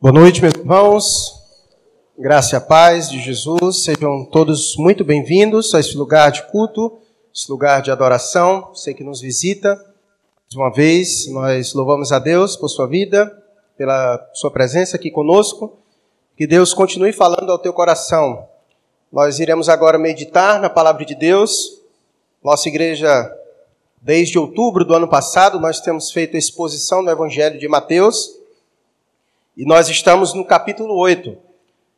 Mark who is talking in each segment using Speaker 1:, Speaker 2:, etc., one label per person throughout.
Speaker 1: Boa noite, meus irmãos. Graça e a paz de Jesus. Sejam todos muito bem-vindos a esse lugar de culto, esse lugar de adoração. Você que nos visita, mais uma vez, nós louvamos a Deus por sua vida, pela sua presença aqui conosco. Que Deus continue falando ao teu coração. Nós iremos agora meditar na palavra de Deus. Nossa igreja, desde outubro do ano passado, nós temos feito a exposição do Evangelho de Mateus. E nós estamos no capítulo 8.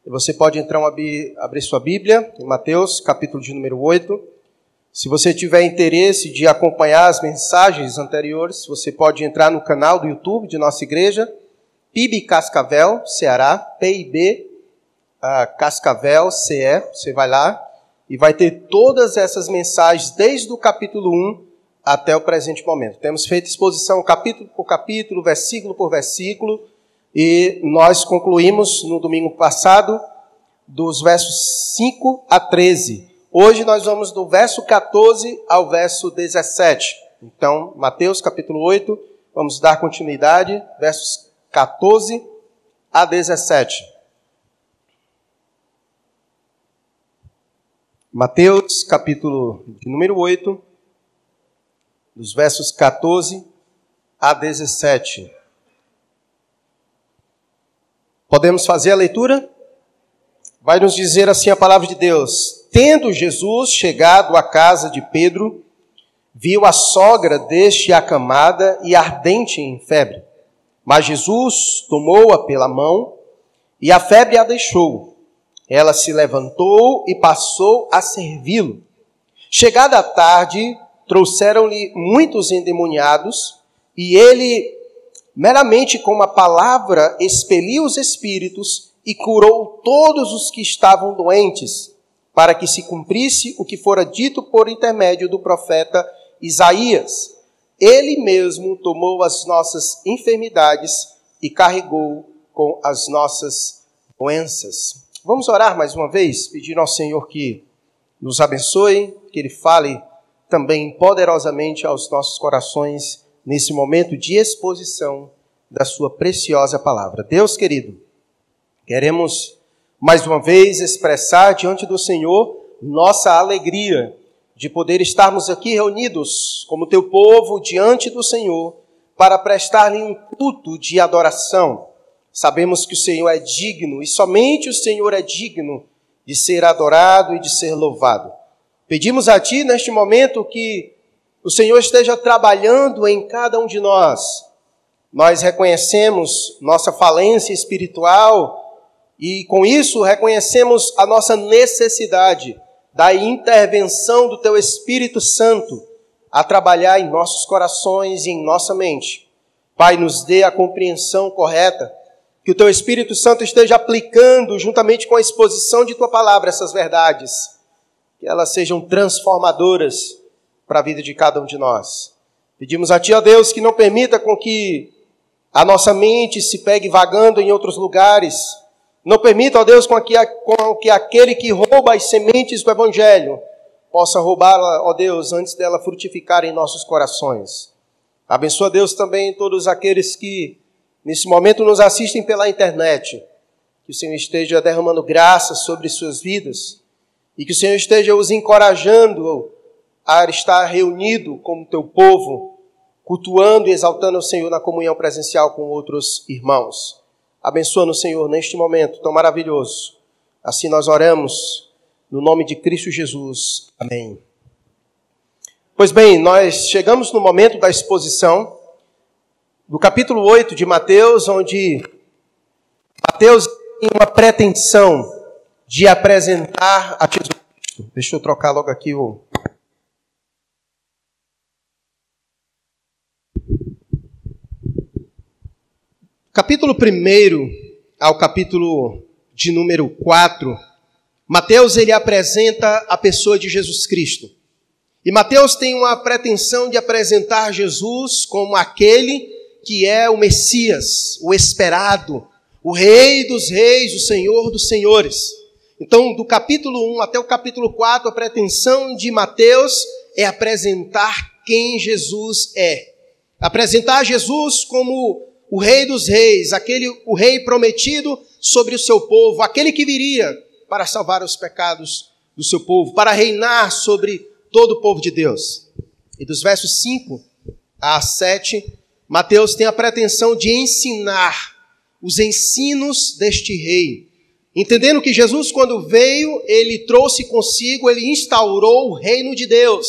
Speaker 1: Você pode então abrir, abrir sua Bíblia em Mateus, capítulo de número 8. Se você tiver interesse de acompanhar as mensagens anteriores, você pode entrar no canal do YouTube de nossa igreja, PIB Cascavel, Ceará, PIB uh, Cascavel, CE. Você vai lá e vai ter todas essas mensagens desde o capítulo 1 até o presente momento. Temos feito exposição capítulo por capítulo, versículo por versículo e nós concluímos no domingo passado dos versos 5 a 13. Hoje nós vamos do verso 14 ao verso 17. Então, Mateus capítulo 8, vamos dar continuidade, versos 14 a 17. Mateus capítulo número 8, dos versos 14 a 17. Podemos fazer a leitura? Vai nos dizer assim a palavra de Deus: Tendo Jesus chegado à casa de Pedro, viu a sogra deste acamada e ardente em febre. Mas Jesus tomou-a pela mão e a febre a deixou. Ela se levantou e passou a servi-lo. Chegada a tarde, trouxeram-lhe muitos endemoniados e ele meramente com uma palavra expeliu os espíritos e curou todos os que estavam doentes, para que se cumprisse o que fora dito por intermédio do profeta Isaías. Ele mesmo tomou as nossas enfermidades e carregou com as nossas doenças. Vamos orar mais uma vez, pedir ao Senhor que nos abençoe, que Ele fale também poderosamente aos nossos corações nesse momento de exposição da Sua preciosa palavra. Deus querido, queremos mais uma vez expressar diante do Senhor nossa alegria de poder estarmos aqui reunidos como Teu povo diante do Senhor para prestar-lhe um culto de adoração. Sabemos que o Senhor é digno e somente o Senhor é digno de ser adorado e de ser louvado. Pedimos a Ti neste momento que o Senhor esteja trabalhando em cada um de nós. Nós reconhecemos nossa falência espiritual e, com isso, reconhecemos a nossa necessidade da intervenção do Teu Espírito Santo a trabalhar em nossos corações e em nossa mente. Pai, nos dê a compreensão correta, que o Teu Espírito Santo esteja aplicando, juntamente com a exposição de Tua palavra, essas verdades, que elas sejam transformadoras para a vida de cada um de nós. Pedimos a Ti, ó Deus, que não permita com que a nossa mente se pegue vagando em outros lugares. Não permita, ó Deus, com que, com que aquele que rouba as sementes do Evangelho possa roubá-la, ó Deus, antes dela frutificar em nossos corações. Abençoa, Deus, também todos aqueles que nesse momento nos assistem pela internet. Que o Senhor esteja derramando graça sobre suas vidas e que o Senhor esteja os encorajando a estar reunido como teu povo, cultuando e exaltando o Senhor na comunhão presencial com outros irmãos. Abençoa-nos, Senhor, neste momento tão maravilhoso. Assim nós oramos, no nome de Cristo Jesus. Amém. Pois bem, nós chegamos no momento da exposição do capítulo 8 de Mateus, onde Mateus tem uma pretensão de apresentar a Jesus. Deixa eu trocar logo aqui o, Capítulo 1 ao capítulo de número 4, Mateus ele apresenta a pessoa de Jesus Cristo. E Mateus tem uma pretensão de apresentar Jesus como aquele que é o Messias, o esperado, o Rei dos Reis, o Senhor dos Senhores. Então, do capítulo 1 até o capítulo 4, a pretensão de Mateus é apresentar quem Jesus é. Apresentar Jesus como o rei dos reis, aquele o rei prometido sobre o seu povo, aquele que viria para salvar os pecados do seu povo, para reinar sobre todo o povo de Deus. E dos versos 5 a 7, Mateus tem a pretensão de ensinar os ensinos deste rei. Entendendo que Jesus, quando veio, ele trouxe consigo, ele instaurou o reino de Deus.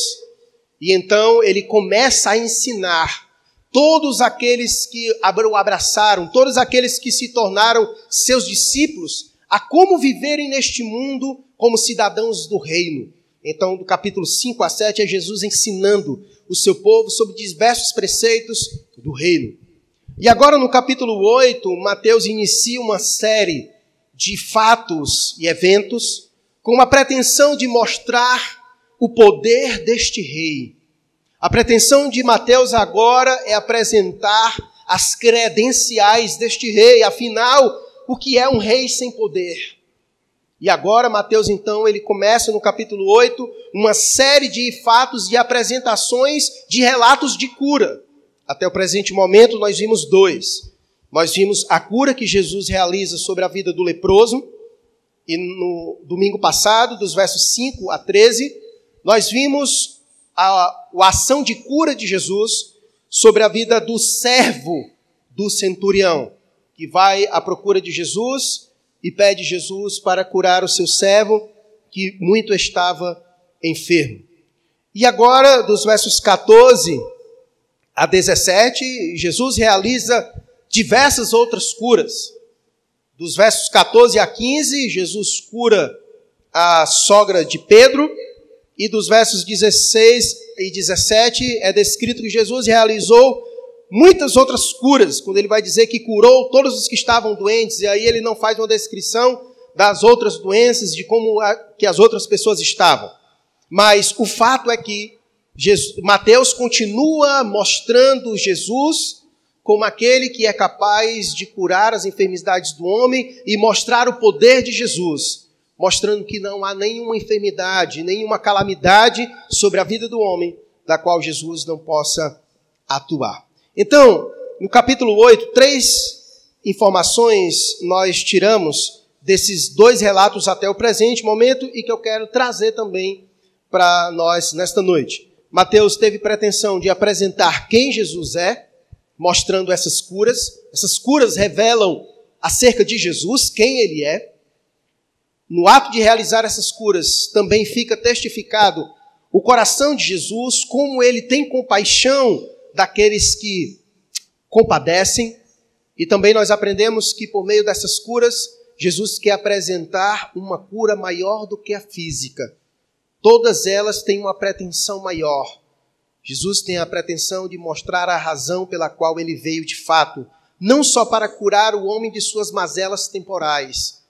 Speaker 1: E então ele começa a ensinar todos aqueles que o abraçaram, todos aqueles que se tornaram seus discípulos, a como viverem neste mundo como cidadãos do reino. Então, do capítulo 5 a 7 é Jesus ensinando o seu povo sobre diversos preceitos do reino. E agora, no capítulo 8, Mateus inicia uma série de fatos e eventos com a pretensão de mostrar o poder deste rei. A pretensão de Mateus agora é apresentar as credenciais deste rei, afinal, o que é um rei sem poder? E agora Mateus então ele começa no capítulo 8 uma série de fatos e apresentações de relatos de cura. Até o presente momento nós vimos dois. Nós vimos a cura que Jesus realiza sobre a vida do leproso e no domingo passado, dos versos 5 a 13, nós vimos a, a ação de cura de Jesus sobre a vida do servo do centurião, que vai à procura de Jesus e pede Jesus para curar o seu servo, que muito estava enfermo. E agora, dos versos 14 a 17, Jesus realiza diversas outras curas. Dos versos 14 a 15, Jesus cura a sogra de Pedro, e dos versos 16 e 17 é descrito que Jesus realizou muitas outras curas, quando ele vai dizer que curou todos os que estavam doentes, e aí ele não faz uma descrição das outras doenças, de como a, que as outras pessoas estavam. Mas o fato é que Jesus, Mateus continua mostrando Jesus como aquele que é capaz de curar as enfermidades do homem e mostrar o poder de Jesus, mostrando que não há nenhuma enfermidade, nenhuma calamidade sobre a vida do homem da qual Jesus não possa atuar. Então, no capítulo 8, três informações nós tiramos desses dois relatos até o presente momento e que eu quero trazer também para nós nesta noite. Mateus teve pretensão de apresentar quem Jesus é, mostrando essas curas. Essas curas revelam acerca de Jesus, quem ele é. No ato de realizar essas curas, também fica testificado o coração de Jesus, como ele tem compaixão daqueles que compadecem. E também nós aprendemos que por meio dessas curas, Jesus quer apresentar uma cura maior do que a física. Todas elas têm uma pretensão maior. Jesus tem a pretensão de mostrar a razão pela qual ele veio de fato, não só para curar o homem de suas mazelas temporais,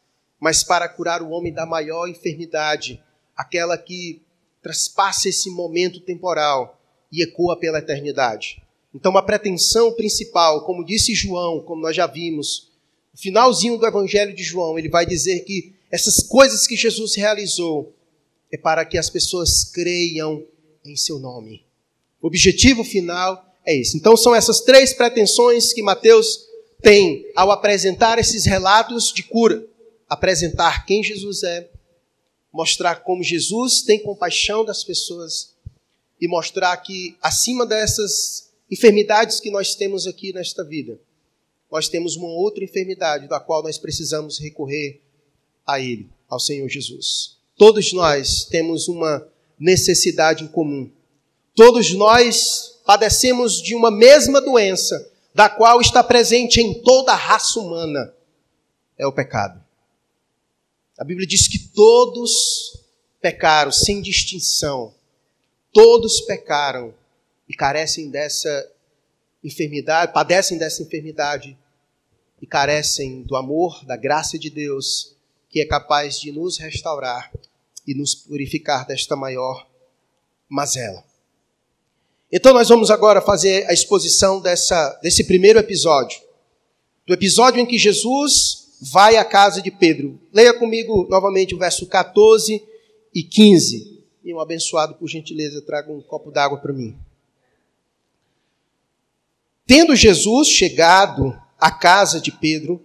Speaker 1: mas para curar o homem da maior enfermidade, aquela que traspassa esse momento temporal e ecoa pela eternidade. Então, a pretensão principal, como disse João, como nós já vimos, no finalzinho do Evangelho de João, ele vai dizer que essas coisas que Jesus realizou é para que as pessoas creiam em seu nome. O objetivo final é esse. Então, são essas três pretensões que Mateus tem ao apresentar esses relatos de cura: apresentar quem Jesus é, mostrar como Jesus tem compaixão das pessoas e mostrar que acima dessas enfermidades que nós temos aqui nesta vida, nós temos uma outra enfermidade da qual nós precisamos recorrer a Ele, ao Senhor Jesus. Todos nós temos uma necessidade em comum. Todos nós padecemos de uma mesma doença, da qual está presente em toda a raça humana: é o pecado. A Bíblia diz que todos pecaram, sem distinção. Todos pecaram e carecem dessa enfermidade, padecem dessa enfermidade e carecem do amor, da graça de Deus, que é capaz de nos restaurar e nos purificar desta maior mazela. Então nós vamos agora fazer a exposição dessa, desse primeiro episódio. Do episódio em que Jesus vai à casa de Pedro. Leia comigo novamente o verso 14 e 15. E um abençoado, por gentileza, traga um copo d'água para mim. Tendo Jesus chegado à casa de Pedro,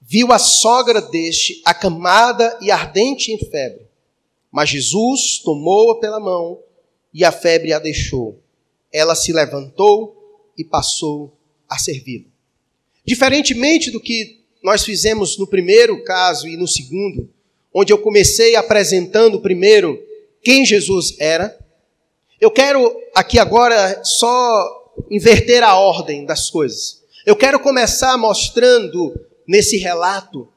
Speaker 1: viu a sogra deste acamada e ardente em febre. Mas Jesus tomou-a pela mão e a febre a deixou. Ela se levantou e passou a servi-lo. Diferentemente do que nós fizemos no primeiro caso e no segundo, onde eu comecei apresentando primeiro quem Jesus era, eu quero aqui agora só inverter a ordem das coisas. Eu quero começar mostrando nesse relato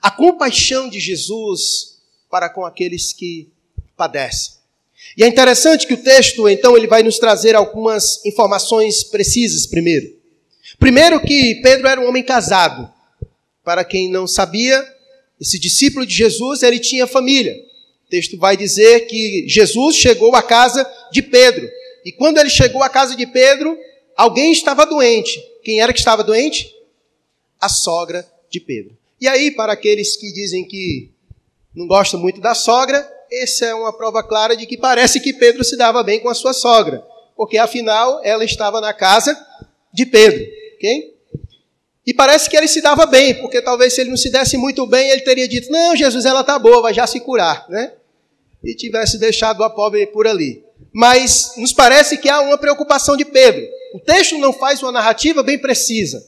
Speaker 1: a compaixão de Jesus para com aqueles que padecem. E é interessante que o texto, então, ele vai nos trazer algumas informações precisas primeiro. Primeiro que Pedro era um homem casado. Para quem não sabia, esse discípulo de Jesus, ele tinha família. O texto vai dizer que Jesus chegou à casa de Pedro. E quando ele chegou à casa de Pedro, alguém estava doente. Quem era que estava doente? A sogra de Pedro. E aí, para aqueles que dizem que não gostam muito da sogra, essa é uma prova clara de que parece que Pedro se dava bem com a sua sogra, porque afinal ela estava na casa de Pedro, ok? E parece que ele se dava bem, porque talvez se ele não se desse muito bem, ele teria dito: Não, Jesus, ela está boa, vai já se curar, né? E tivesse deixado a pobre por ali. Mas nos parece que há uma preocupação de Pedro. O texto não faz uma narrativa bem precisa,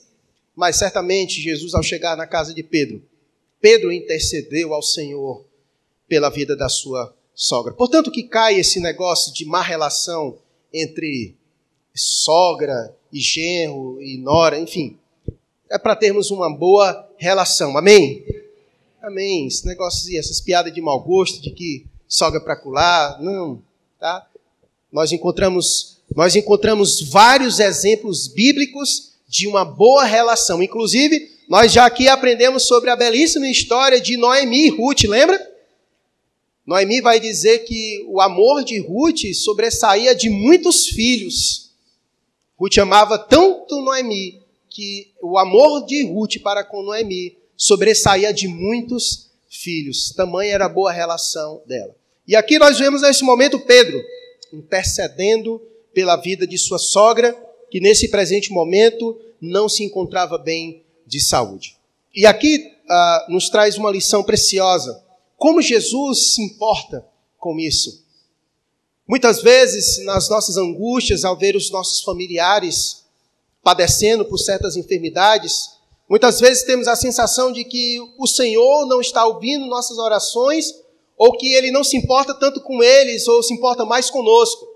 Speaker 1: mas certamente Jesus, ao chegar na casa de Pedro, Pedro intercedeu ao Senhor pela vida da sua sogra. Portanto, que cai esse negócio de má relação entre sogra e genro e nora, enfim, é para termos uma boa relação. Amém? Amém. Esse negócio, essas piadas de mau gosto, de que sogra para cular, não, tá? Nós encontramos, nós encontramos vários exemplos bíblicos de uma boa relação. Inclusive, nós já aqui aprendemos sobre a belíssima história de Noemi e Ruth, lembra? Noemi vai dizer que o amor de Ruth sobressaía de muitos filhos. Ruth amava tanto Noemi que o amor de Ruth para com Noemi sobressaía de muitos filhos. Tamanha era a boa relação dela. E aqui nós vemos nesse momento Pedro intercedendo pela vida de sua sogra, que nesse presente momento não se encontrava bem de saúde. E aqui ah, nos traz uma lição preciosa. Como Jesus se importa com isso? Muitas vezes, nas nossas angústias, ao ver os nossos familiares padecendo por certas enfermidades, muitas vezes temos a sensação de que o Senhor não está ouvindo nossas orações ou que ele não se importa tanto com eles, ou se importa mais conosco.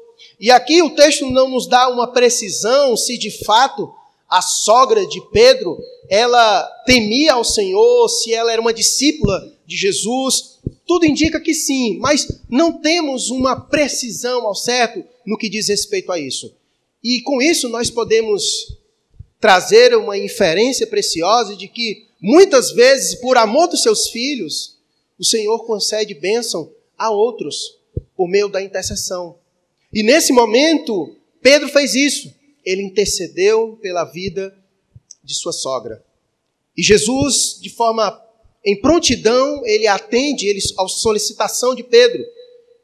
Speaker 1: E aqui o texto não nos dá uma precisão se de fato a sogra de Pedro, ela temia ao Senhor, se ela era uma discípula de Jesus. Tudo indica que sim, mas não temos uma precisão ao certo no que diz respeito a isso. E com isso nós podemos trazer uma inferência preciosa de que muitas vezes, por amor dos seus filhos, o Senhor concede bênção a outros por meio da intercessão. E nesse momento, Pedro fez isso. Ele intercedeu pela vida de sua sogra. E Jesus, de forma em prontidão, ele atende ele, a solicitação de Pedro.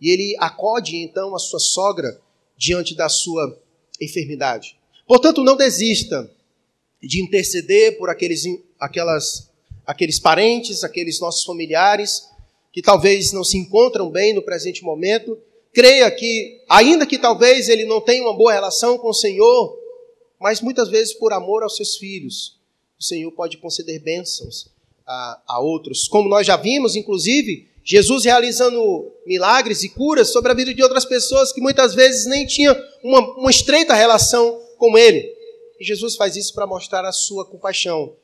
Speaker 1: E ele acode então a sua sogra diante da sua enfermidade. Portanto, não desista de interceder por aqueles, aquelas aqueles parentes, aqueles nossos familiares que talvez não se encontram bem no presente momento. Creia que, ainda que talvez ele não tenha uma boa relação com o Senhor, mas muitas vezes por amor aos seus filhos, o Senhor pode conceder bênçãos a, a outros. Como nós já vimos, inclusive, Jesus realizando milagres e curas sobre a vida de outras pessoas que muitas vezes nem tinham uma, uma estreita relação com Ele. Jesus faz isso para mostrar a sua compaixão,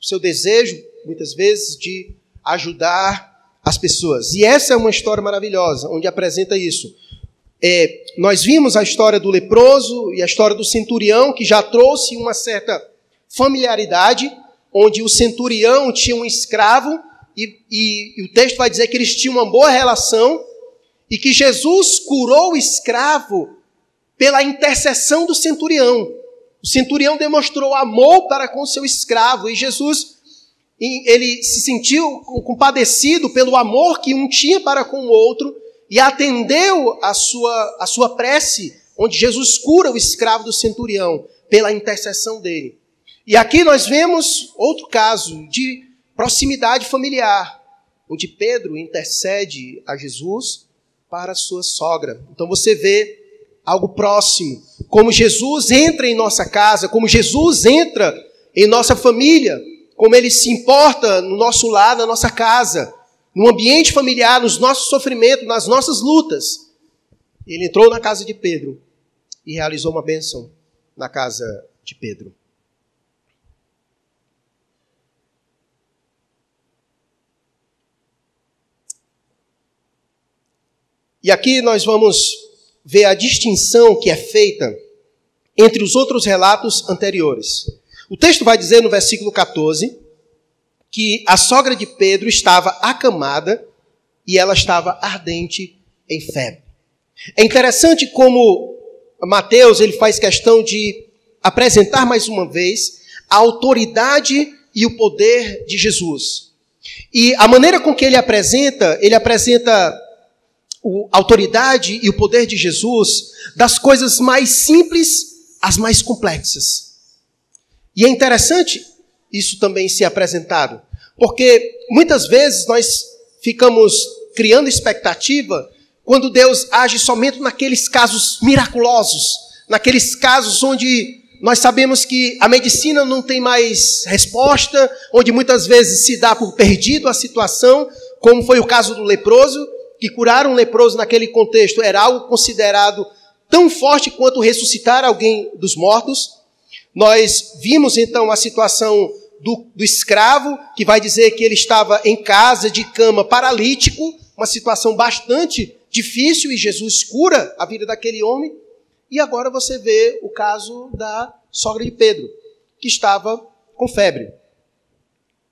Speaker 1: o seu desejo, muitas vezes, de ajudar as pessoas. E essa é uma história maravilhosa, onde apresenta isso. É, nós vimos a história do leproso e a história do centurião, que já trouxe uma certa familiaridade, onde o centurião tinha um escravo, e, e, e o texto vai dizer que eles tinham uma boa relação, e que Jesus curou o escravo pela intercessão do centurião. O centurião demonstrou amor para com seu escravo e Jesus ele se sentiu compadecido pelo amor que um tinha para com o outro e atendeu a sua, a sua prece, onde Jesus cura o escravo do centurião pela intercessão dele. E aqui nós vemos outro caso de proximidade familiar, onde Pedro intercede a Jesus para sua sogra. Então você vê algo próximo, como Jesus entra em nossa casa, como Jesus entra em nossa família, como ele se importa no nosso lar, na nossa casa, no ambiente familiar, nos nossos sofrimentos, nas nossas lutas. Ele entrou na casa de Pedro e realizou uma bênção na casa de Pedro. E aqui nós vamos ver a distinção que é feita entre os outros relatos anteriores. O texto vai dizer no versículo 14 que a sogra de Pedro estava acamada e ela estava ardente em febre. É interessante como Mateus ele faz questão de apresentar mais uma vez a autoridade e o poder de Jesus. E a maneira com que ele apresenta, ele apresenta a autoridade e o poder de Jesus das coisas mais simples às mais complexas. E é interessante isso também ser apresentado, porque muitas vezes nós ficamos criando expectativa quando Deus age somente naqueles casos miraculosos, naqueles casos onde nós sabemos que a medicina não tem mais resposta, onde muitas vezes se dá por perdido a situação, como foi o caso do leproso, que curar um leproso naquele contexto era algo considerado tão forte quanto ressuscitar alguém dos mortos. Nós vimos então a situação do, do, escravo, que vai dizer que ele estava em casa, de cama, paralítico, uma situação bastante difícil, e Jesus cura a vida daquele homem. E agora você vê o caso da sogra de Pedro, que estava com febre.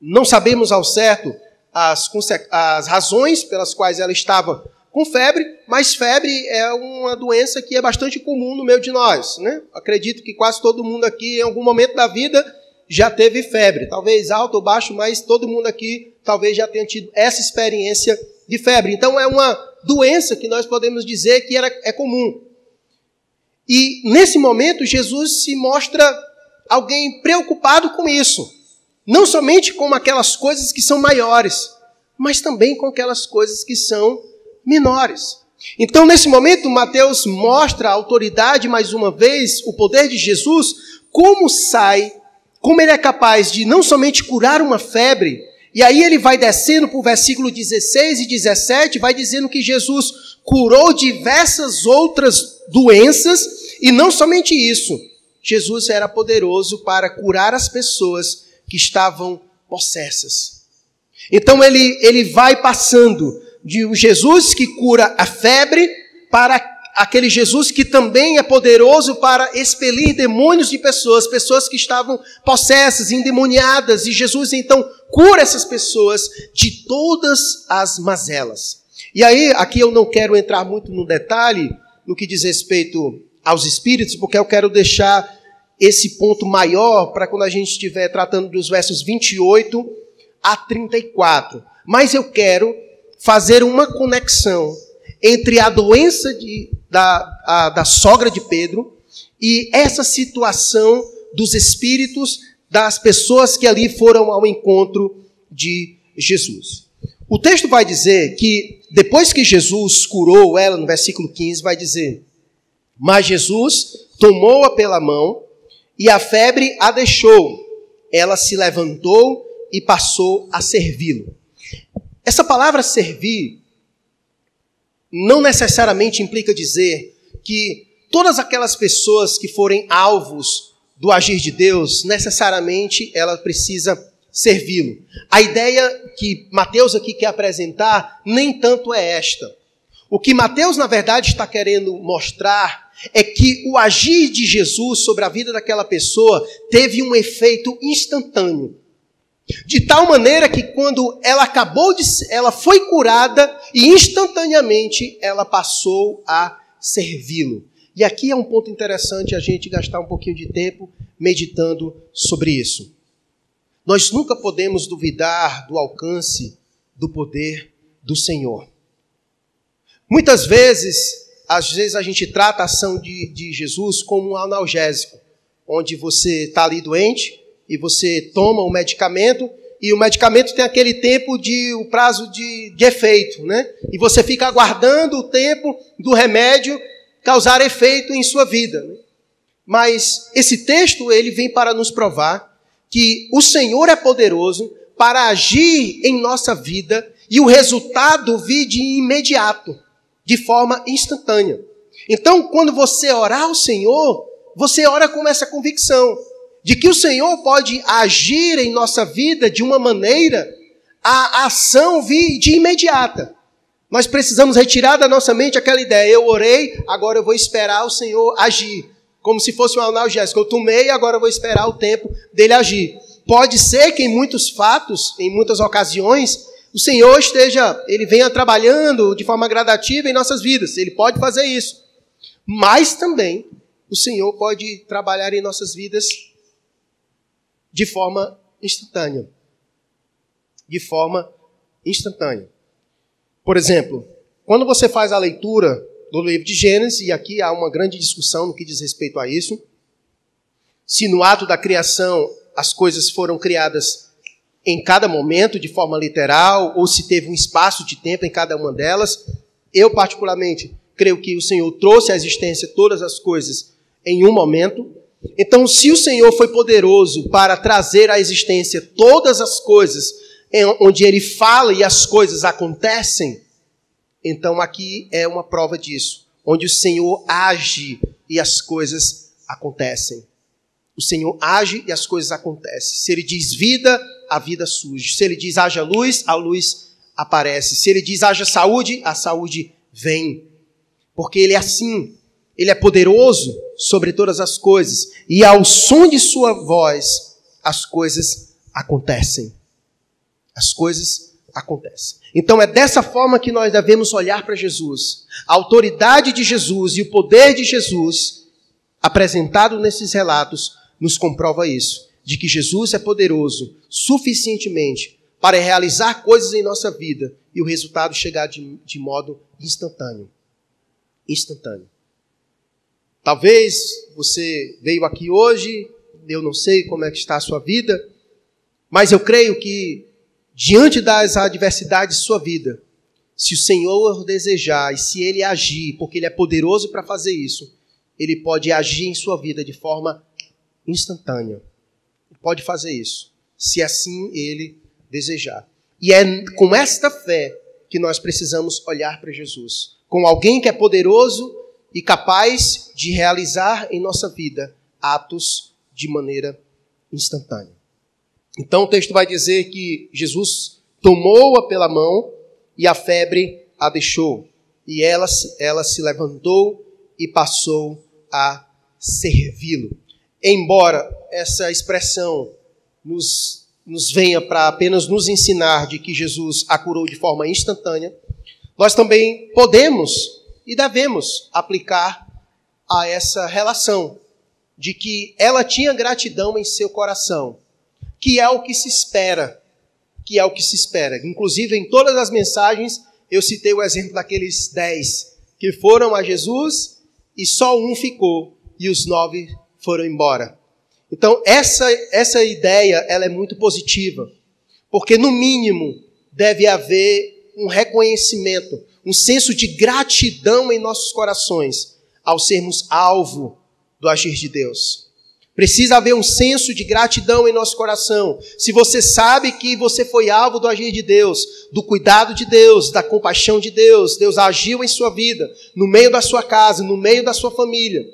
Speaker 1: Não sabemos ao certo as, as razões pelas quais ela estava com febre, mas febre é uma doença que é bastante comum no meio de nós. Né? Acredito que quase todo mundo aqui, em algum momento da vida, já teve febre. Talvez alto ou baixo, mas todo mundo aqui talvez já tenha tido essa experiência de febre. Então é uma doença que nós podemos dizer que era, é comum. E nesse momento, Jesus se mostra alguém preocupado com isso. Não somente com aquelas coisas que são maiores, mas também com aquelas coisas que são menores. Então, nesse momento, Mateus mostra a autoridade mais uma vez, o poder de Jesus, como sai, como ele é capaz de não somente curar uma febre, e aí ele vai descendo para o versículo 16 e 17, vai dizendo que Jesus curou diversas outras doenças, e não somente isso, Jesus era poderoso para curar as pessoas que estavam possessas. Então ele, ele vai passando de um Jesus que cura a febre para aquele Jesus que também é poderoso para expelir demônios de pessoas, pessoas que estavam possessas, endemoniadas, e Jesus então cura essas pessoas de todas as mazelas. E aí, aqui eu não quero entrar muito no detalhe no que diz respeito aos espíritos, porque eu quero deixar esse ponto maior para quando a gente estiver tratando dos versos 28 a 34. Mas eu quero fazer uma conexão entre a doença de, da, a, da sogra de Pedro e essa situação dos espíritos das pessoas que ali foram ao encontro de Jesus. O texto vai dizer que depois que Jesus curou ela, no versículo 15, vai dizer: Mas Jesus tomou-a pela mão e a febre a deixou. Ela se levantou e passou a servi-lo. Essa palavra servir não necessariamente implica dizer que todas aquelas pessoas que forem alvos do agir de Deus, necessariamente ela precisa servi-lo. A ideia que Mateus aqui quer apresentar nem tanto é esta. O que Mateus, na verdade, está querendo mostrar é que o agir de Jesus sobre a vida daquela pessoa teve um efeito instantâneo. De tal maneira que quando ela acabou de ela foi curada e instantaneamente ela passou a servi-lo. E aqui é um ponto interessante a gente gastar um pouquinho de tempo meditando sobre isso. Nós nunca podemos duvidar do alcance do poder do Senhor. Muitas vezes às vezes a gente trata a ação de, de Jesus como um analgésico, onde você está ali doente e você toma o medicamento e o medicamento tem aquele tempo de o prazo de, de efeito, né? E você fica aguardando o tempo do remédio causar efeito em sua vida. Né? Mas esse texto ele vem para nos provar que o Senhor é poderoso para agir em nossa vida e o resultado vir de imediato, de forma instantânea. Então, quando você orar ao Senhor, você ora com essa convicção de que o Senhor pode agir em nossa vida de uma maneira a ação vir de imediata. Nós precisamos retirar da nossa mente aquela ideia, eu orei, agora eu vou esperar o Senhor agir, como se fosse um analgésico. Eu tomei, agora eu vou esperar o tempo dele agir. Pode ser que em muitos fatos, em muitas ocasiões, o Senhor esteja, ele venha trabalhando de forma gradativa em nossas vidas. Ele pode fazer isso. Mas também o Senhor pode trabalhar em nossas vidas de forma instantânea. De forma instantânea. Por exemplo, quando você faz a leitura do livro de Gênesis, e aqui há uma grande discussão no que diz respeito a isso, se no ato da criação as coisas foram criadas em cada momento, de forma literal, ou se teve um espaço de tempo em cada uma delas, eu particularmente creio que o Senhor trouxe à existência todas as coisas em um momento, então, se o Senhor foi poderoso para trazer à existência todas as coisas onde ele fala e as coisas acontecem, então aqui é uma prova disso, onde o Senhor age e as coisas acontecem. O Senhor age e as coisas acontecem. Se ele diz vida, a vida surge. Se ele diz haja luz, a luz aparece. Se ele diz haja saúde, a saúde vem. Porque ele é assim. Ele é poderoso sobre todas as coisas, e ao som de sua voz, as coisas acontecem. As coisas acontecem. Então é dessa forma que nós devemos olhar para Jesus. A autoridade de Jesus e o poder de Jesus, apresentado nesses relatos, nos comprova isso, de que Jesus é poderoso suficientemente para realizar coisas em nossa vida e o resultado chegar de, de modo instantâneo. Instantâneo. Talvez você veio aqui hoje, eu não sei como é que está a sua vida, mas eu creio que diante das adversidades de sua vida, se o Senhor desejar e se ele agir, porque ele é poderoso para fazer isso, ele pode agir em sua vida de forma instantânea. Pode fazer isso, se assim ele desejar. E é com esta fé que nós precisamos olhar para Jesus, com alguém que é poderoso e capaz de realizar em nossa vida atos de maneira instantânea. Então o texto vai dizer que Jesus tomou-a pela mão e a febre a deixou. E ela, ela se levantou e passou a servi-lo. Embora essa expressão nos, nos venha para apenas nos ensinar de que Jesus a curou de forma instantânea, nós também podemos e devemos aplicar a essa relação de que ela tinha gratidão em seu coração, que é o que se espera, que é o que se espera. Inclusive, em todas as mensagens, eu citei o exemplo daqueles dez que foram a Jesus e só um ficou e os nove foram embora. Então, essa, essa ideia ela é muito positiva, porque, no mínimo, deve haver um reconhecimento, um senso de gratidão em nossos corações ao sermos alvo do agir de Deus. Precisa haver um senso de gratidão em nosso coração. Se você sabe que você foi alvo do agir de Deus, do cuidado de Deus, da compaixão de Deus, Deus agiu em sua vida, no meio da sua casa, no meio da sua família,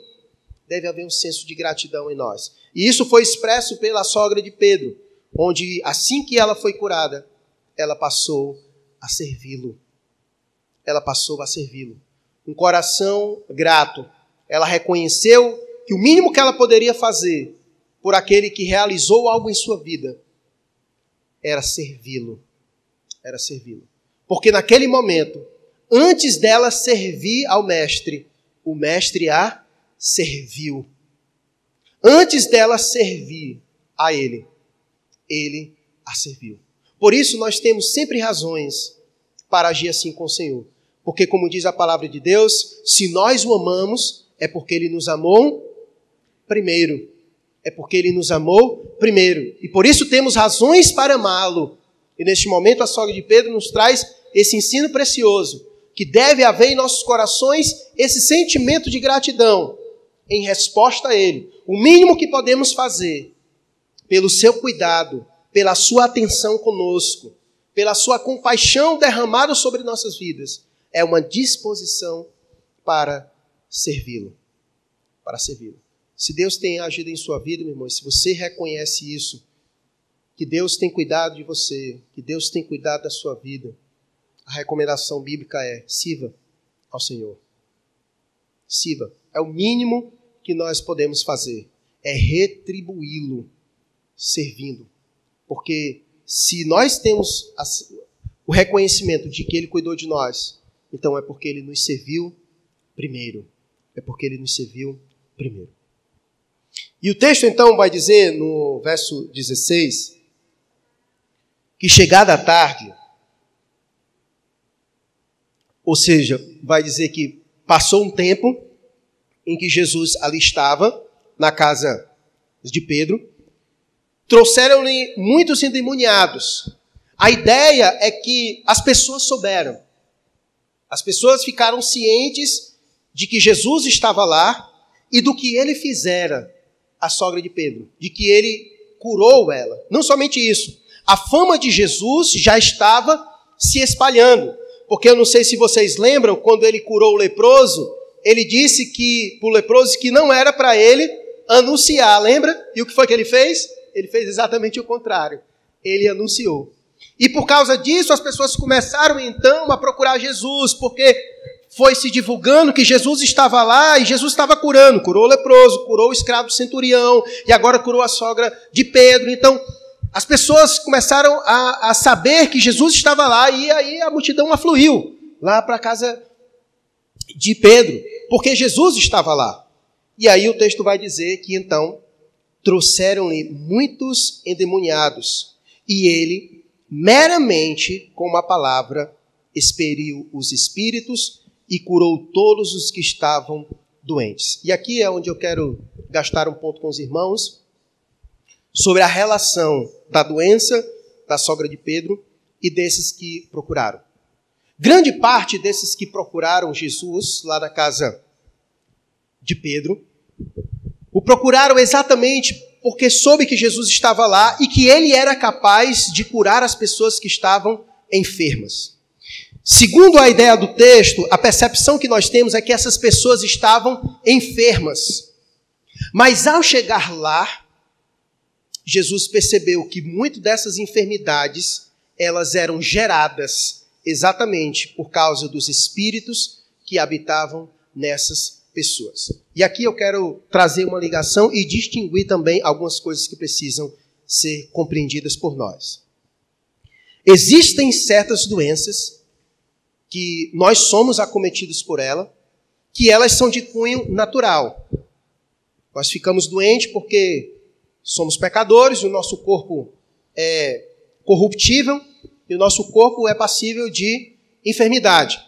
Speaker 1: deve haver um senso de gratidão em nós. E isso foi expresso pela sogra de Pedro, onde assim que ela foi curada, ela passou a servi-lo ela passou a servi-lo. Um coração grato. Ela reconheceu que o mínimo que ela poderia fazer por aquele que realizou algo em sua vida era servi-lo. Era servi-lo. Porque naquele momento, antes dela servir ao mestre, o mestre a serviu. Antes dela servir a ele, ele a serviu. Por isso nós temos sempre razões para agir assim com o Senhor. Porque, como diz a palavra de Deus, se nós o amamos, é porque ele nos amou primeiro. É porque ele nos amou primeiro. E por isso temos razões para amá-lo. E neste momento a sogra de Pedro nos traz esse ensino precioso, que deve haver em nossos corações esse sentimento de gratidão em resposta a ele. O mínimo que podemos fazer pelo seu cuidado, pela sua atenção conosco, pela sua compaixão derramada sobre nossas vidas, é uma disposição para servi-lo. Para servi-lo. Se Deus tem agido em sua vida, meu irmão, se você reconhece isso, que Deus tem cuidado de você, que Deus tem cuidado da sua vida, a recomendação bíblica é: sirva ao Senhor. Sirva. É o mínimo que nós podemos fazer. É retribuí-lo servindo. Porque se nós temos o reconhecimento de que Ele cuidou de nós, então é porque Ele nos serviu primeiro. É porque Ele nos serviu primeiro. E o texto então vai dizer no verso 16 que chegada a tarde, ou seja, vai dizer que passou um tempo em que Jesus ali estava, na casa de Pedro, trouxeram-lhe muitos endemoniados. A ideia é que as pessoas souberam. As pessoas ficaram cientes de que Jesus estava lá e do que ele fizera a sogra de Pedro, de que ele curou ela. Não somente isso, a fama de Jesus já estava se espalhando. Porque eu não sei se vocês lembram, quando ele curou o leproso, ele disse que o leproso que não era para ele anunciar, lembra? E o que foi que ele fez? Ele fez exatamente o contrário. Ele anunciou. E por causa disso, as pessoas começaram então a procurar Jesus, porque foi se divulgando que Jesus estava lá e Jesus estava curando. Curou o leproso, curou o escravo do centurião e agora curou a sogra de Pedro. Então, as pessoas começaram a, a saber que Jesus estava lá e aí a multidão afluiu lá para a casa de Pedro, porque Jesus estava lá. E aí o texto vai dizer que então trouxeram-lhe muitos endemoniados e ele, meramente com uma palavra, expeliu os espíritos e curou todos os que estavam doentes. E aqui é onde eu quero gastar um ponto com os irmãos sobre a relação da doença da sogra de Pedro e desses que procuraram. Grande parte desses que procuraram Jesus lá na casa de Pedro o procuraram exatamente porque soube que Jesus estava lá e que ele era capaz de curar as pessoas que estavam enfermas. Segundo a ideia do texto, a percepção que nós temos é que essas pessoas estavam enfermas. Mas ao chegar lá, Jesus percebeu que muito dessas enfermidades, elas eram geradas exatamente por causa dos espíritos que habitavam nessas pessoas. E aqui eu quero trazer uma ligação e distinguir também algumas coisas que precisam ser compreendidas por nós. Existem certas doenças que nós somos acometidos por ela, que elas são de cunho natural. Nós ficamos doentes porque somos pecadores, o nosso corpo é corruptível e o nosso corpo é passível de enfermidade.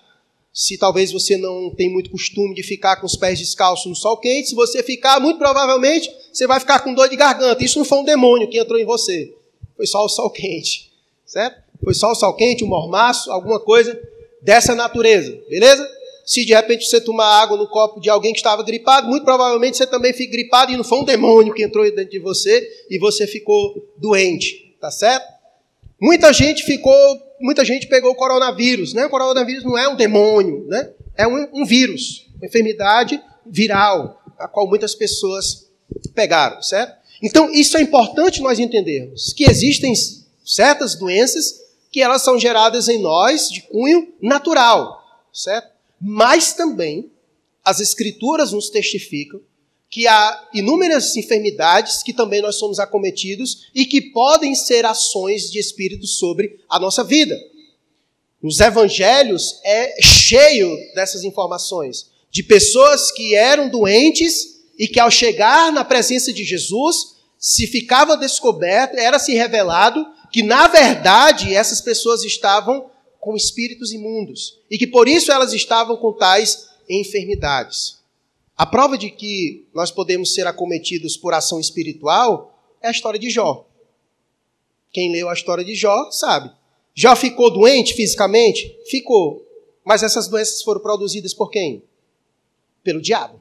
Speaker 1: Se talvez você não tem muito costume de ficar com os pés descalços no sol quente, se você ficar, muito provavelmente você vai ficar com dor de garganta. Isso não foi um demônio que entrou em você. Foi só o sol quente. Certo? Foi só o sol quente, um mormaço, alguma coisa dessa natureza, beleza? Se de repente você tomar água no copo de alguém que estava gripado, muito provavelmente você também fica gripado e não foi um demônio que entrou dentro de você e você ficou doente, tá certo? Muita gente ficou, muita gente pegou o coronavírus, né? O coronavírus não é um demônio, né? É um, um vírus, uma enfermidade viral, a qual muitas pessoas pegaram, certo? Então, isso é importante nós entendermos, que existem certas doenças que elas são geradas em nós de cunho natural, certo? Mas também as escrituras nos testificam que há inúmeras enfermidades que também nós somos acometidos e que podem ser ações de espírito sobre a nossa vida. Os evangelhos é cheio dessas informações de pessoas que eram doentes e que ao chegar na presença de Jesus, se ficava descoberto, era se revelado que na verdade essas pessoas estavam com espíritos imundos e que por isso elas estavam com tais enfermidades. A prova de que nós podemos ser acometidos por ação espiritual é a história de Jó. Quem leu a história de Jó sabe. Jó ficou doente fisicamente? Ficou. Mas essas doenças foram produzidas por quem? Pelo diabo.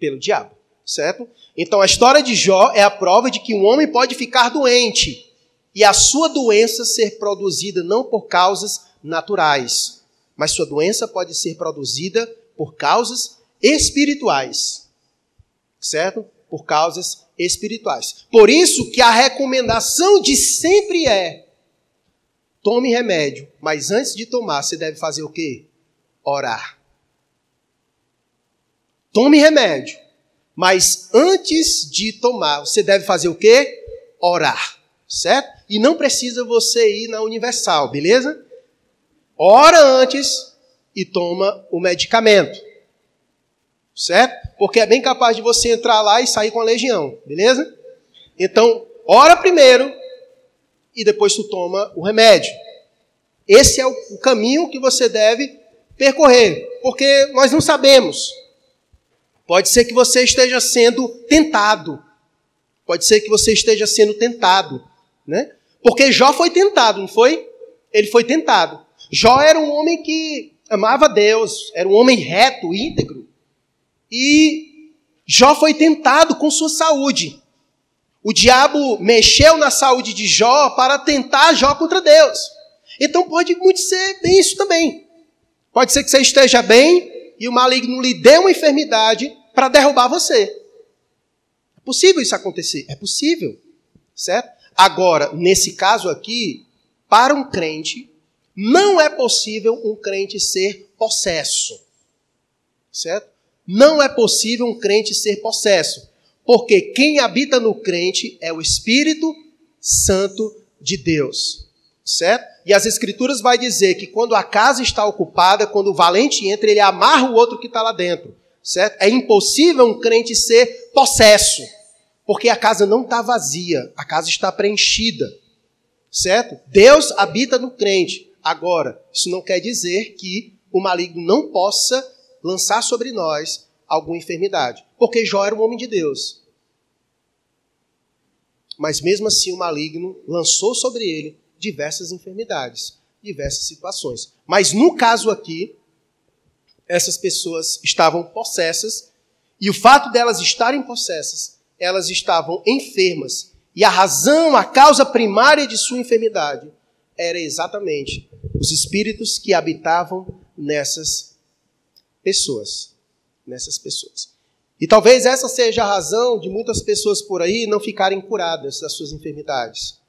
Speaker 1: Pelo diabo, certo? Então a história de Jó é a prova de que um homem pode ficar doente e a sua doença ser produzida não por causas naturais, mas sua doença pode ser produzida por causas espirituais. Certo? Por causas espirituais. Por isso que a recomendação de sempre é: tome remédio, mas antes de tomar, você deve fazer o quê? Orar. Tome remédio, mas antes de tomar, você deve fazer o quê? Orar. Certo? E não precisa você ir na Universal, beleza? Ora antes e toma o medicamento. Certo? Porque é bem capaz de você entrar lá e sair com a legião, beleza? Então, ora primeiro e depois tu toma o remédio. Esse é o caminho que você deve percorrer, porque nós não sabemos. Pode ser que você esteja sendo tentado. Pode ser que você esteja sendo tentado, né? Porque Jó foi tentado, não foi? Ele foi tentado. Jó era um homem que amava Deus, era um homem reto, íntegro. E Jó foi tentado com sua saúde. O diabo mexeu na saúde de Jó para tentar Jó contra Deus. Então pode muito ser bem isso também. Pode ser que você esteja bem e o maligno lhe dê uma enfermidade para derrubar você. É possível isso acontecer? É possível. Certo? Agora, nesse caso aqui, para um crente, não é possível um crente ser possesso. Certo? Não é possível um crente ser possesso. Porque quem habita no crente é o Espírito Santo de Deus. Certo? E as Escrituras vai dizer que quando a casa está ocupada, quando o valente entra, ele amarra o outro que está lá dentro. Certo? É impossível um crente ser possesso. Porque a casa não está vazia, a casa está preenchida. Certo? Deus habita no crente. Agora, isso não quer dizer que o maligno não possa lançar sobre nós alguma enfermidade. Porque Jó era um homem de Deus. Mas mesmo assim, o maligno lançou sobre ele diversas enfermidades, diversas situações. Mas no caso aqui, essas pessoas estavam possessas, e o fato delas estarem possessas, elas estavam enfermas. E a razão, a causa primária de sua enfermidade era exatamente os espíritos que habitavam nessas pessoas. Nessas pessoas. E talvez essa seja a razão de muitas pessoas por aí não ficarem curadas das suas enfermidades.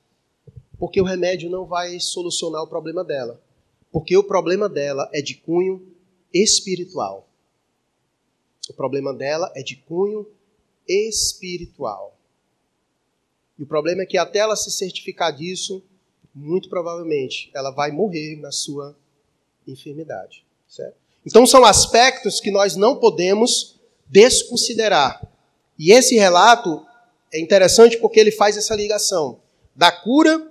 Speaker 1: Porque o remédio não vai solucionar o problema dela. Porque o problema dela é de cunho espiritual. O problema dela é de cunho espiritual. E o problema é que até ela se certificar disso, muito provavelmente ela vai morrer na sua enfermidade. Certo? Então são aspectos que nós não podemos desconsiderar. E esse relato é interessante porque ele faz essa ligação da cura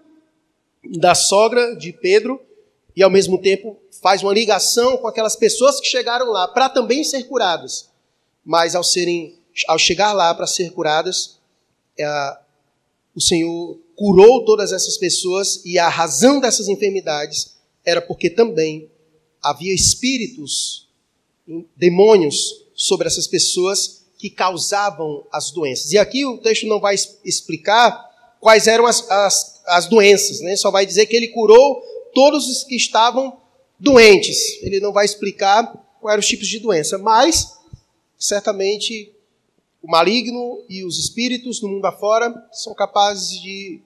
Speaker 1: da sogra de Pedro e ao mesmo tempo faz uma ligação com aquelas pessoas que chegaram lá para também ser curadas. Mas ao serem ao chegar lá para ser curadas, é, o Senhor curou todas essas pessoas e a razão dessas enfermidades era porque também havia espíritos, demônios sobre essas pessoas que causavam as doenças. E aqui o texto não vai explicar quais eram as, as, as doenças, né? só vai dizer que ele curou todos os que estavam doentes. Ele não vai explicar quais eram os tipos de doença, mas certamente o maligno e os espíritos no mundo afora são capazes de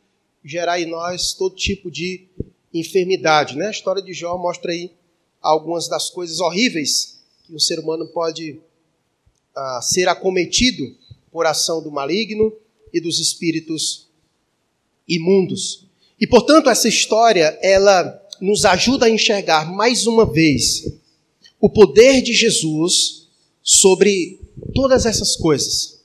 Speaker 1: gerar em nós todo tipo de enfermidade. Né? A história de Jó mostra aí algumas das coisas horríveis que o ser humano pode uh, ser acometido por ação do maligno e dos espíritos imundos. E portanto essa história ela nos ajuda a enxergar mais uma vez o poder de Jesus sobre todas essas coisas.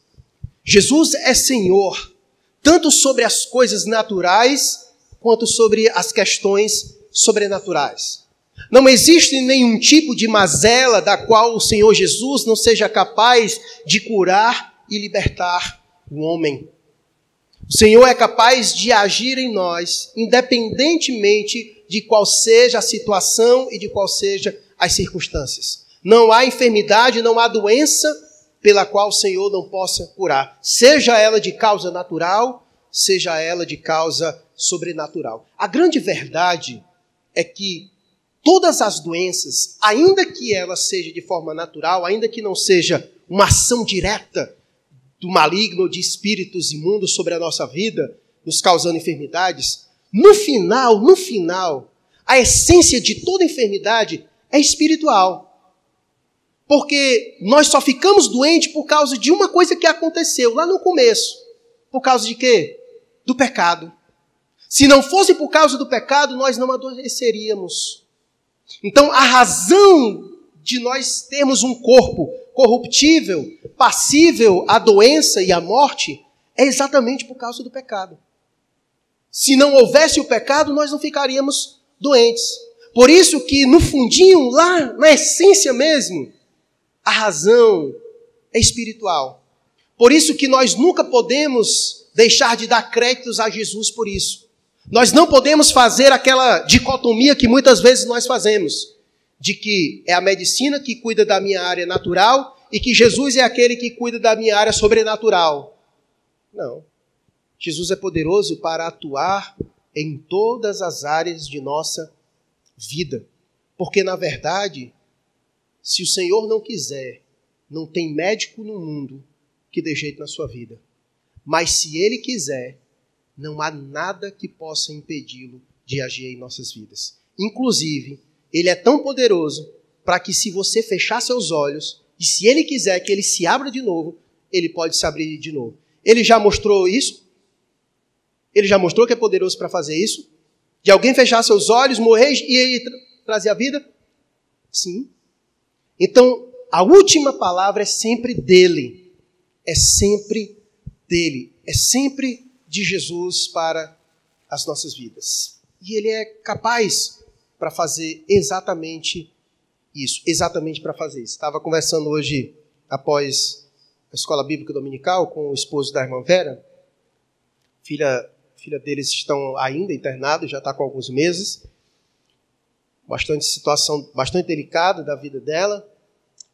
Speaker 1: Jesus é Senhor tanto sobre as coisas naturais quanto sobre as questões sobrenaturais. Não existe nenhum tipo de mazela da qual o Senhor Jesus não seja capaz de curar e libertar o homem. O Senhor é capaz de agir em nós, independentemente de qual seja a situação e de qual seja as circunstâncias. Não há enfermidade, não há doença pela qual o Senhor não possa curar, seja ela de causa natural, seja ela de causa sobrenatural. A grande verdade é que todas as doenças, ainda que ela seja de forma natural, ainda que não seja uma ação direta do maligno ou de espíritos imundos sobre a nossa vida, nos causando enfermidades, no final, no final, a essência de toda enfermidade é espiritual. Porque nós só ficamos doentes por causa de uma coisa que aconteceu lá no começo. Por causa de quê? Do pecado. Se não fosse por causa do pecado, nós não adoeceríamos. Então, a razão de nós termos um corpo corruptível, passível à doença e à morte, é exatamente por causa do pecado. Se não houvesse o pecado, nós não ficaríamos doentes. Por isso que no fundinho, lá na essência mesmo, a razão é espiritual. Por isso que nós nunca podemos deixar de dar créditos a Jesus por isso. Nós não podemos fazer aquela dicotomia que muitas vezes nós fazemos, de que é a medicina que cuida da minha área natural e que Jesus é aquele que cuida da minha área sobrenatural. Não. Jesus é poderoso para atuar em todas as áreas de nossa vida. Porque, na verdade, se o Senhor não quiser, não tem médico no mundo que dê jeito na sua vida. Mas se Ele quiser, não há nada que possa impedi-lo de agir em nossas vidas. Inclusive, ele é tão poderoso para que se você fechar seus olhos e se ele quiser que ele se abra de novo, ele pode se abrir de novo. Ele já mostrou isso? Ele já mostrou que é poderoso para fazer isso? De alguém fechar seus olhos, morrer e ele tra trazer a vida? Sim. Então, a última palavra é sempre dele. É sempre dele. É sempre de Jesus para as nossas vidas. E ele é capaz para fazer exatamente isso, exatamente para fazer isso. Estava conversando hoje, após a escola bíblica dominical, com o esposo da irmã Vera. Filha, filha deles estão ainda internados, já está com alguns meses. Bastante situação, bastante delicada da vida dela.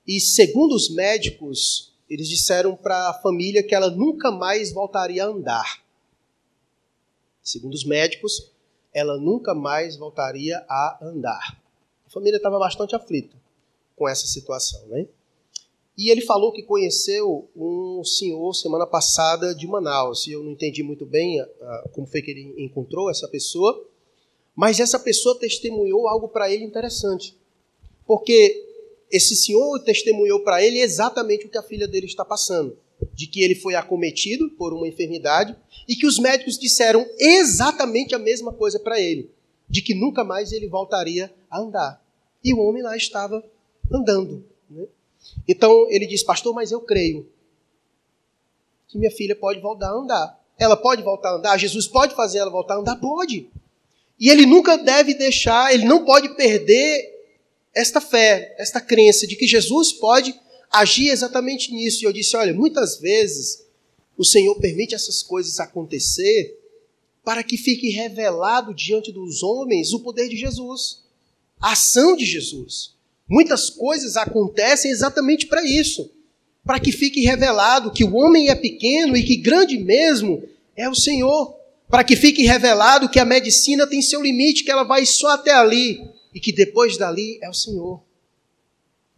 Speaker 1: E segundo os médicos, eles disseram para a família que ela nunca mais voltaria a andar. Segundo os médicos, ela nunca mais voltaria a andar. A família estava bastante aflita com essa situação, né? E ele falou que conheceu um senhor semana passada de Manaus. E eu não entendi muito bem uh, como foi que ele encontrou essa pessoa, mas essa pessoa testemunhou algo para ele interessante. Porque esse senhor testemunhou para ele exatamente o que a filha dele está passando de que ele foi acometido por uma enfermidade e que os médicos disseram exatamente a mesma coisa para ele, de que nunca mais ele voltaria a andar. E o homem lá estava andando. Né? Então ele diz, pastor, mas eu creio que minha filha pode voltar a andar. Ela pode voltar a andar? Jesus pode fazer ela voltar a andar? Pode. E ele nunca deve deixar, ele não pode perder esta fé, esta crença de que Jesus pode agir exatamente nisso. E eu disse: olha, muitas vezes o Senhor permite essas coisas acontecer para que fique revelado diante dos homens o poder de Jesus, a ação de Jesus. Muitas coisas acontecem exatamente para isso, para que fique revelado que o homem é pequeno e que grande mesmo é o Senhor, para que fique revelado que a medicina tem seu limite, que ela vai só até ali e que depois dali é o Senhor.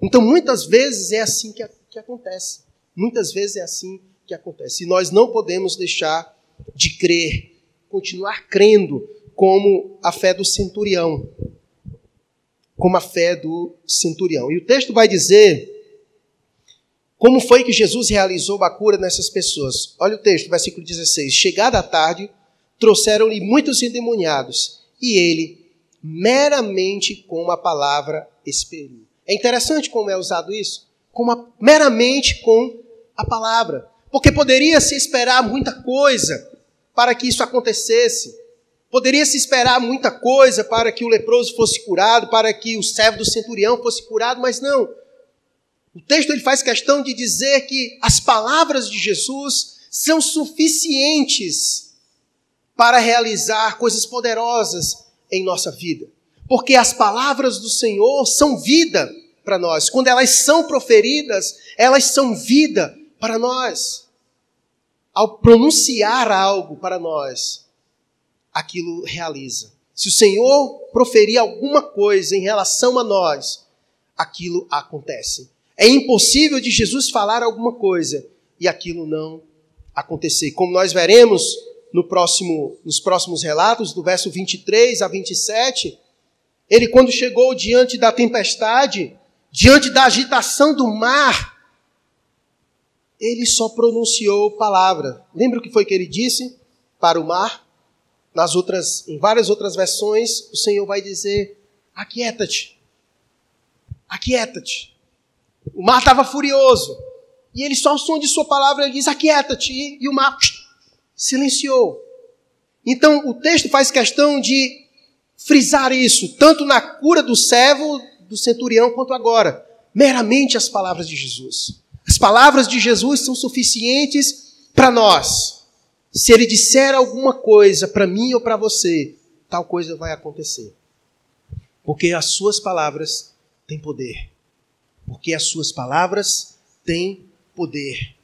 Speaker 1: Então, muitas vezes é assim que, que acontece. Muitas vezes é assim que acontece. E nós não podemos deixar de crer, continuar crendo como a fé do centurião. Como a fé do centurião. E o texto vai dizer como foi que Jesus realizou a cura nessas pessoas. Olha o texto, versículo 16. Chegada a tarde, trouxeram-lhe muitos endemoniados, e ele, meramente com a palavra, expeliu. É interessante como é usado isso, como a, meramente com a palavra. Porque poderia se esperar muita coisa para que isso acontecesse. Poderia se esperar muita coisa para que o leproso fosse curado, para que o servo do centurião fosse curado, mas não. O texto ele faz questão de dizer que as palavras de Jesus são suficientes para realizar coisas poderosas em nossa vida. Porque as palavras do Senhor são vida para nós. Quando elas são proferidas, elas são vida para nós. Ao pronunciar algo para nós, aquilo realiza. Se o Senhor proferir alguma coisa em relação a nós, aquilo acontece. É impossível de Jesus falar alguma coisa e aquilo não acontecer. Como nós veremos no próximo, nos próximos relatos, do verso 23 a 27, ele, quando chegou diante da tempestade, diante da agitação do mar, ele só pronunciou palavra. Lembra o que foi que ele disse para o mar? Nas outras, em várias outras versões, o Senhor vai dizer: aquieta-te, aquieta-te. O mar estava furioso. E ele só o som de sua palavra ele diz: aquieta-te. E o mar silenciou. Então o texto faz questão de frisar isso, tanto na cura do servo, do centurião, quanto agora. Meramente as palavras de Jesus. As palavras de Jesus são suficientes para nós. Se ele disser alguma coisa para mim ou para você, tal coisa vai acontecer. Porque as suas palavras têm poder. Porque as suas palavras têm poder.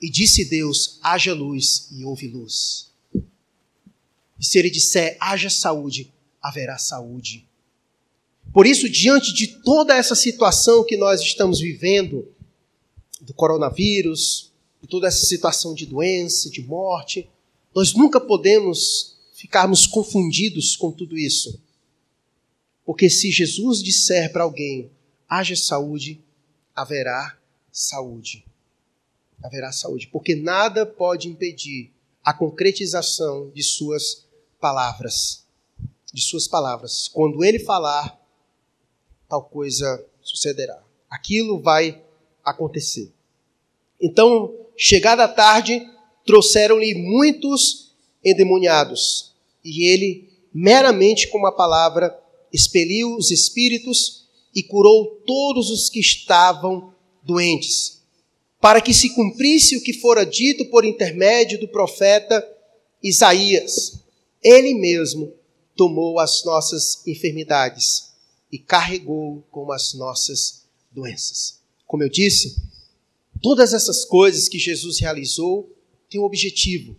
Speaker 1: E disse Deus: haja luz e houve luz. E se ele disser haja saúde, haverá saúde. Por isso, diante de toda essa situação que nós estamos vivendo, do coronavírus, de toda essa situação de doença, de morte, nós nunca podemos ficarmos confundidos com tudo isso. Porque se Jesus disser para alguém, haja saúde, haverá saúde haverá saúde, porque nada pode impedir a concretização de suas palavras. De suas palavras. Quando ele falar, tal coisa sucederá. Aquilo vai acontecer. Então, chegada a tarde, trouxeram-lhe muitos endemoniados, e ele, meramente com uma palavra, expeliu os espíritos e curou todos os que estavam doentes para que se cumprisse o que fora dito por intermédio do profeta Isaías. Ele mesmo tomou as nossas enfermidades e carregou com as nossas doenças. Como eu disse, todas essas coisas que Jesus realizou têm um objetivo.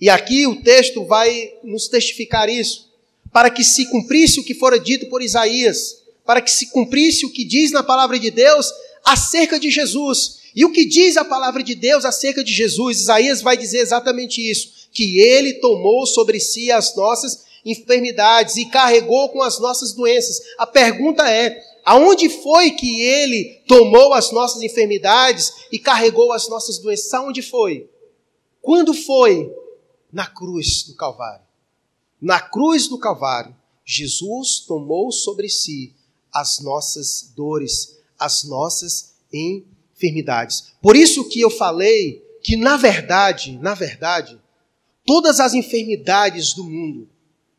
Speaker 1: E aqui o texto vai nos testificar isso, para que se cumprisse o que fora dito por Isaías, para que se cumprisse o que diz na palavra de Deus acerca de Jesus, e o que diz a palavra de Deus acerca de Jesus? Isaías vai dizer exatamente isso: que ele tomou sobre si as nossas enfermidades e carregou com as nossas doenças. A pergunta é: aonde foi que ele tomou as nossas enfermidades e carregou as nossas doenças? Aonde foi? Quando foi? Na cruz do Calvário. Na cruz do Calvário, Jesus tomou sobre si as nossas dores, as nossas enfermidades. Por isso que eu falei que, na verdade, na verdade, todas as enfermidades do mundo,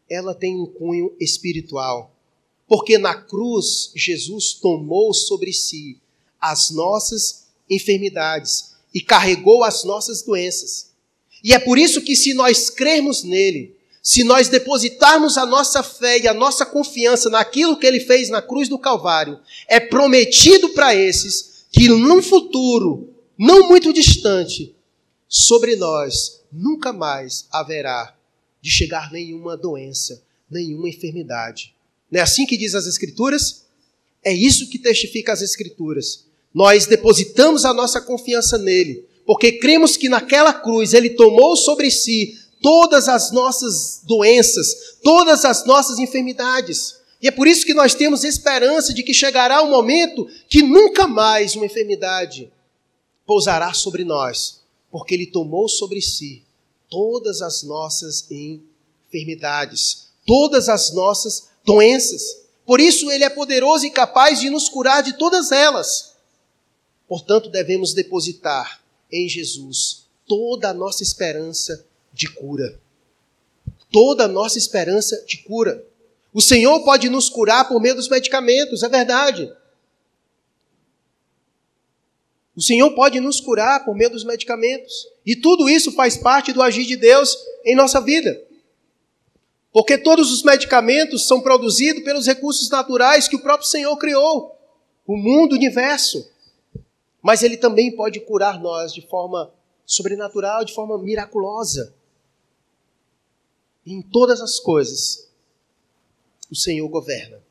Speaker 1: ela tem um cunho espiritual. Porque na cruz, Jesus tomou sobre si as nossas enfermidades e carregou as nossas doenças. E é por isso que, se nós crermos nele, se nós depositarmos a nossa fé e a nossa confiança naquilo que ele fez na cruz do Calvário, é prometido para esses que num futuro não muito distante, sobre nós nunca mais haverá de chegar nenhuma doença, nenhuma enfermidade. Não é assim que diz as Escrituras? É isso que testifica as Escrituras. Nós depositamos a nossa confiança nele, porque cremos que naquela cruz ele tomou sobre si todas as nossas doenças, todas as nossas enfermidades. E é por isso que nós temos esperança de que chegará um momento que nunca mais uma enfermidade pousará sobre nós, porque Ele tomou sobre si todas as nossas enfermidades, todas as nossas doenças. Por isso Ele é poderoso e capaz de nos curar de todas elas. Portanto, devemos depositar em Jesus toda a nossa esperança de cura. toda a nossa esperança de cura. O Senhor pode nos curar por meio dos medicamentos, é verdade. O Senhor pode nos curar por meio dos medicamentos. E tudo isso faz parte do agir de Deus em nossa vida. Porque todos os medicamentos são produzidos pelos recursos naturais que o próprio Senhor criou o mundo, o universo. Mas Ele também pode curar nós de forma sobrenatural, de forma miraculosa. Em todas as coisas, o Senhor governa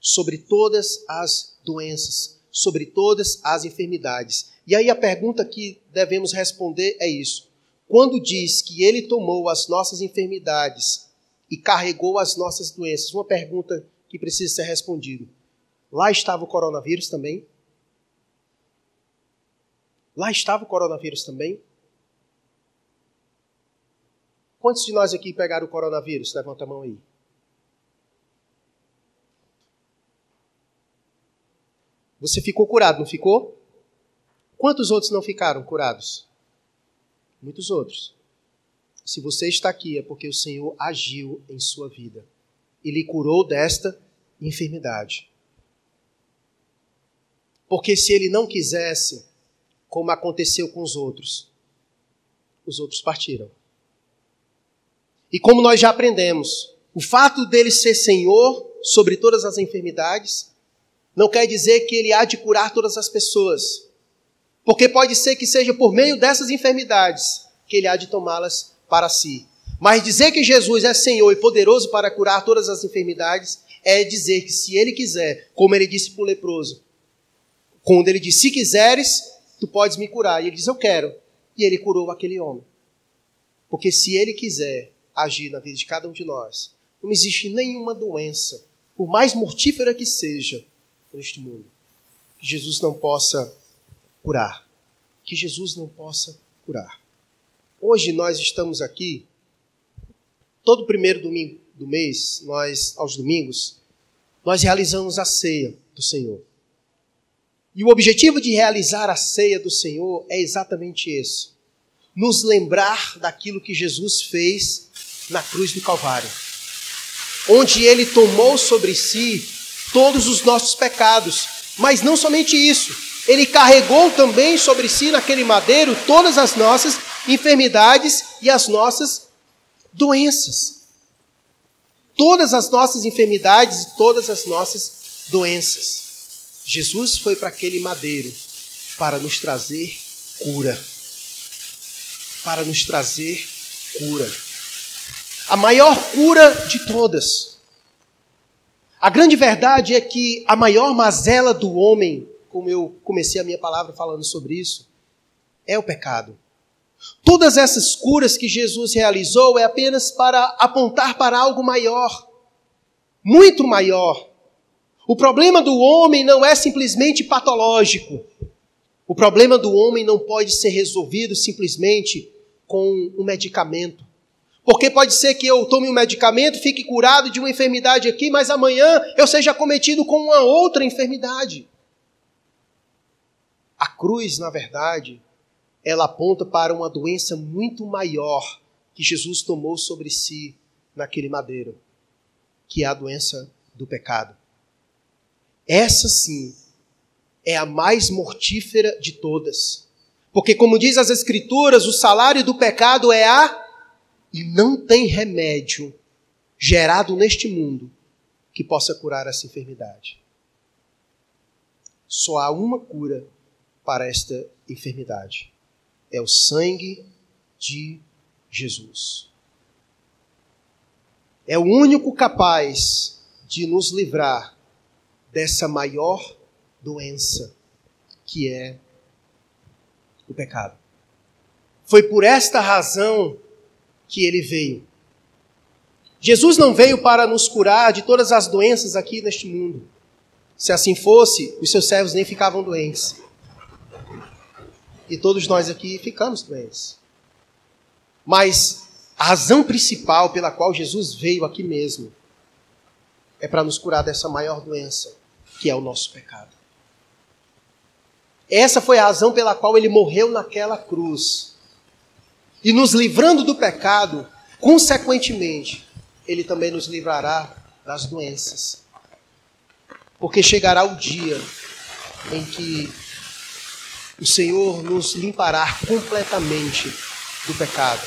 Speaker 1: sobre todas as doenças, sobre todas as enfermidades. E aí a pergunta que devemos responder é isso. Quando diz que ele tomou as nossas enfermidades e carregou as nossas doenças, uma pergunta que precisa ser respondida. Lá estava o coronavírus também? Lá estava o coronavírus também? Quantos de nós aqui pegaram o coronavírus? Levanta a mão aí. Você ficou curado, não ficou? Quantos outros não ficaram curados? Muitos outros. Se você está aqui é porque o Senhor agiu em sua vida. Ele curou desta enfermidade. Porque se ele não quisesse, como aconteceu com os outros, os outros partiram. E como nós já aprendemos, o fato dele ser Senhor sobre todas as enfermidades não quer dizer que ele há de curar todas as pessoas. Porque pode ser que seja por meio dessas enfermidades que ele há de tomá-las para si. Mas dizer que Jesus é Senhor e poderoso para curar todas as enfermidades é dizer que se ele quiser, como ele disse para o leproso, quando ele disse: Se quiseres, tu podes me curar. E ele diz: Eu quero. E ele curou aquele homem. Porque se ele quiser agir na vida de cada um de nós, não existe nenhuma doença, por mais mortífera que seja, neste mundo, que Jesus não possa curar. Que Jesus não possa curar. Hoje nós estamos aqui, todo primeiro domingo do mês, nós, aos domingos, nós realizamos a ceia do Senhor. E o objetivo de realizar a ceia do Senhor é exatamente esse: nos lembrar daquilo que Jesus fez na cruz do Calvário, onde ele tomou sobre si todos os nossos pecados. Mas não somente isso, ele carregou também sobre si naquele madeiro todas as nossas enfermidades e as nossas doenças. Todas as nossas enfermidades e todas as nossas doenças. Jesus foi para aquele madeiro para nos trazer cura. Para nos trazer cura. A maior cura de todas. A grande verdade é que a maior mazela do homem, como eu comecei a minha palavra falando sobre isso, é o pecado. Todas essas curas que Jesus realizou é apenas para apontar para algo maior, muito maior, o problema do homem não é simplesmente patológico. O problema do homem não pode ser resolvido simplesmente com um medicamento. Porque pode ser que eu tome um medicamento, fique curado de uma enfermidade aqui, mas amanhã eu seja cometido com uma outra enfermidade. A cruz, na verdade, ela aponta para uma doença muito maior que Jesus tomou sobre si naquele madeiro, que é a doença do pecado. Essa sim é a mais mortífera de todas. Porque, como diz as Escrituras, o salário do pecado é a. E não tem remédio gerado neste mundo que possa curar essa enfermidade. Só há uma cura para esta enfermidade: é o sangue de Jesus. É o único capaz de nos livrar dessa maior doença que é o pecado. Foi por esta razão que ele veio. Jesus não veio para nos curar de todas as doenças aqui neste mundo. Se assim fosse, os seus servos nem ficavam doentes. E todos nós aqui ficamos doentes. Mas a razão principal pela qual Jesus veio aqui mesmo é para nos curar dessa maior doença, que é o nosso pecado. Essa foi a razão pela qual ele morreu naquela cruz. E nos livrando do pecado, consequentemente, ele também nos livrará das doenças. Porque chegará o dia em que o Senhor nos limpará completamente do pecado.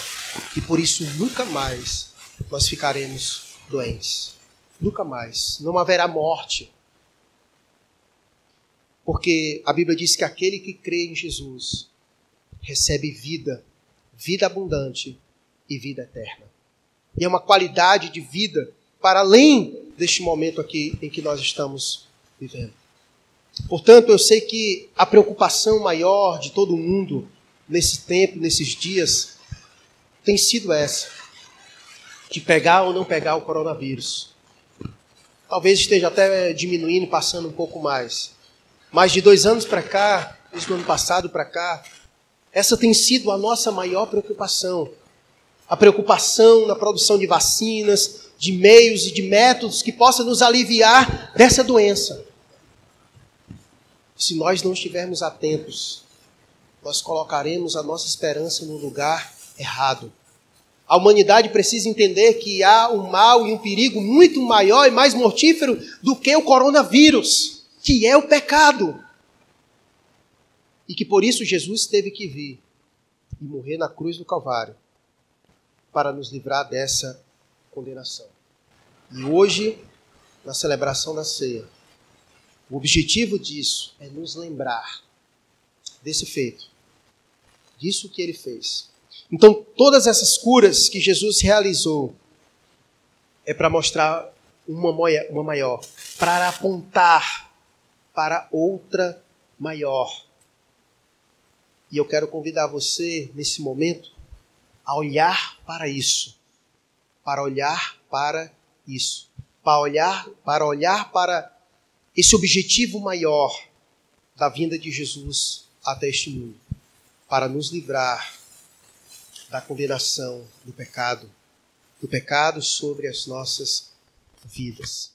Speaker 1: E por isso nunca mais nós ficaremos doentes. Nunca mais. Não haverá morte. Porque a Bíblia diz que aquele que crê em Jesus recebe vida, vida abundante e vida eterna. E é uma qualidade de vida para além deste momento aqui em que nós estamos vivendo. Portanto, eu sei que a preocupação maior de todo mundo nesse tempo, nesses dias, tem sido essa: de pegar ou não pegar o coronavírus. Talvez esteja até diminuindo, passando um pouco mais. Mas de dois anos para cá, desde o ano passado para cá, essa tem sido a nossa maior preocupação. A preocupação na produção de vacinas, de meios e de métodos que possam nos aliviar dessa doença. Se nós não estivermos atentos, nós colocaremos a nossa esperança no lugar errado. A humanidade precisa entender que há um mal e um perigo muito maior e mais mortífero do que o coronavírus, que é o pecado. E que por isso Jesus teve que vir e morrer na cruz do Calvário para nos livrar dessa condenação. E hoje, na celebração da ceia, o objetivo disso é nos lembrar desse feito, disso que ele fez. Então, todas essas curas que Jesus realizou é para mostrar uma, uma maior, para apontar para outra maior. E eu quero convidar você, nesse momento, a olhar para isso, para olhar para isso, para olhar, para olhar para esse objetivo maior da vinda de Jesus até este mundo, para nos livrar da condenação do pecado, do pecado sobre as nossas vidas.